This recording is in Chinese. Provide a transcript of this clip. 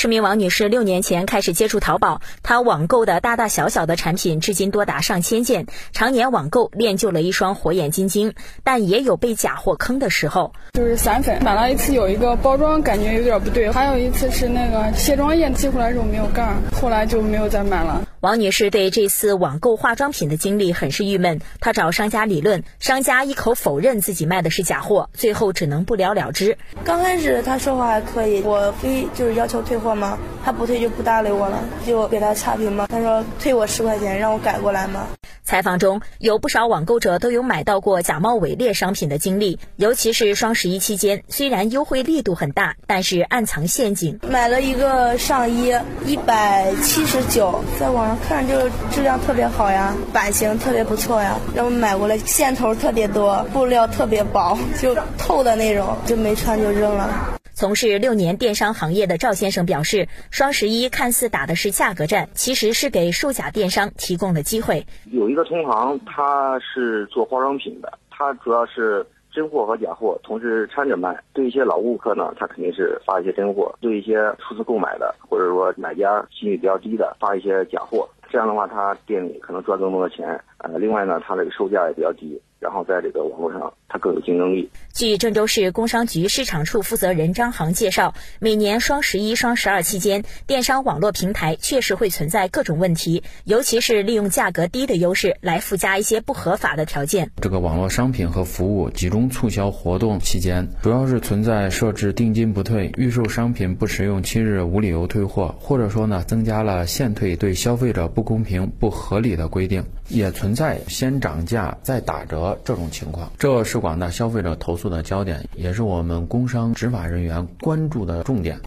市民王女士六年前开始接触淘宝，她网购的大大小小的产品至今多达上千件，常年网购练就了一双火眼金睛，但也有被假货坑的时候。就是散粉，买了一次有一个包装感觉有点不对，还有一次是那个卸妆液寄回来时候没有盖，后来就没有再买了。王女士对这次网购化妆品的经历很是郁闷，她找商家理论，商家一口否认自己卖的是假货，最后只能不了了之。刚开始他说话还可以，我非就是要求退货吗，他不退就不搭理我了，就给他差评嘛。他说退我十块钱，让我改过来吗。采访中有不少网购者都有买到过假冒伪劣商品的经历，尤其是双十一期间，虽然优惠力度很大，但是暗藏陷阱。买了一个上衣，一百七十九，在网上看就质量特别好呀，版型特别不错呀，然后买过来，线头特别多，布料特别薄，就透的那种，就没穿就扔了。从事六年电商行业的赵先生表示，双十一看似打的是价格战，其实是给售假电商提供了机会。有一个同行，他是做化妆品的，他主要是真货和假货同时掺着卖。对一些老顾客呢，他肯定是发一些真货；对一些初次购买的或者说买家心率比较低的，发一些假货。这样的话，他店里可能赚更多的钱。呃，另外呢，他这个售价也比较低。然后在这个网络上，它更有竞争力。据郑州市工商局市场处负责人张航介绍，每年双十一、双十二期间，电商网络平台确实会存在各种问题，尤其是利用价格低的优势来附加一些不合法的条件。这个网络商品和服务集中促销活动期间，主要是存在设置定金不退、预售商品不使用七日无理由退货，或者说呢增加了限退，对消费者不公平、不合理的规定，也存在先涨价再打折。这种情况，这是广大消费者投诉的焦点，也是我们工商执法人员关注的重点。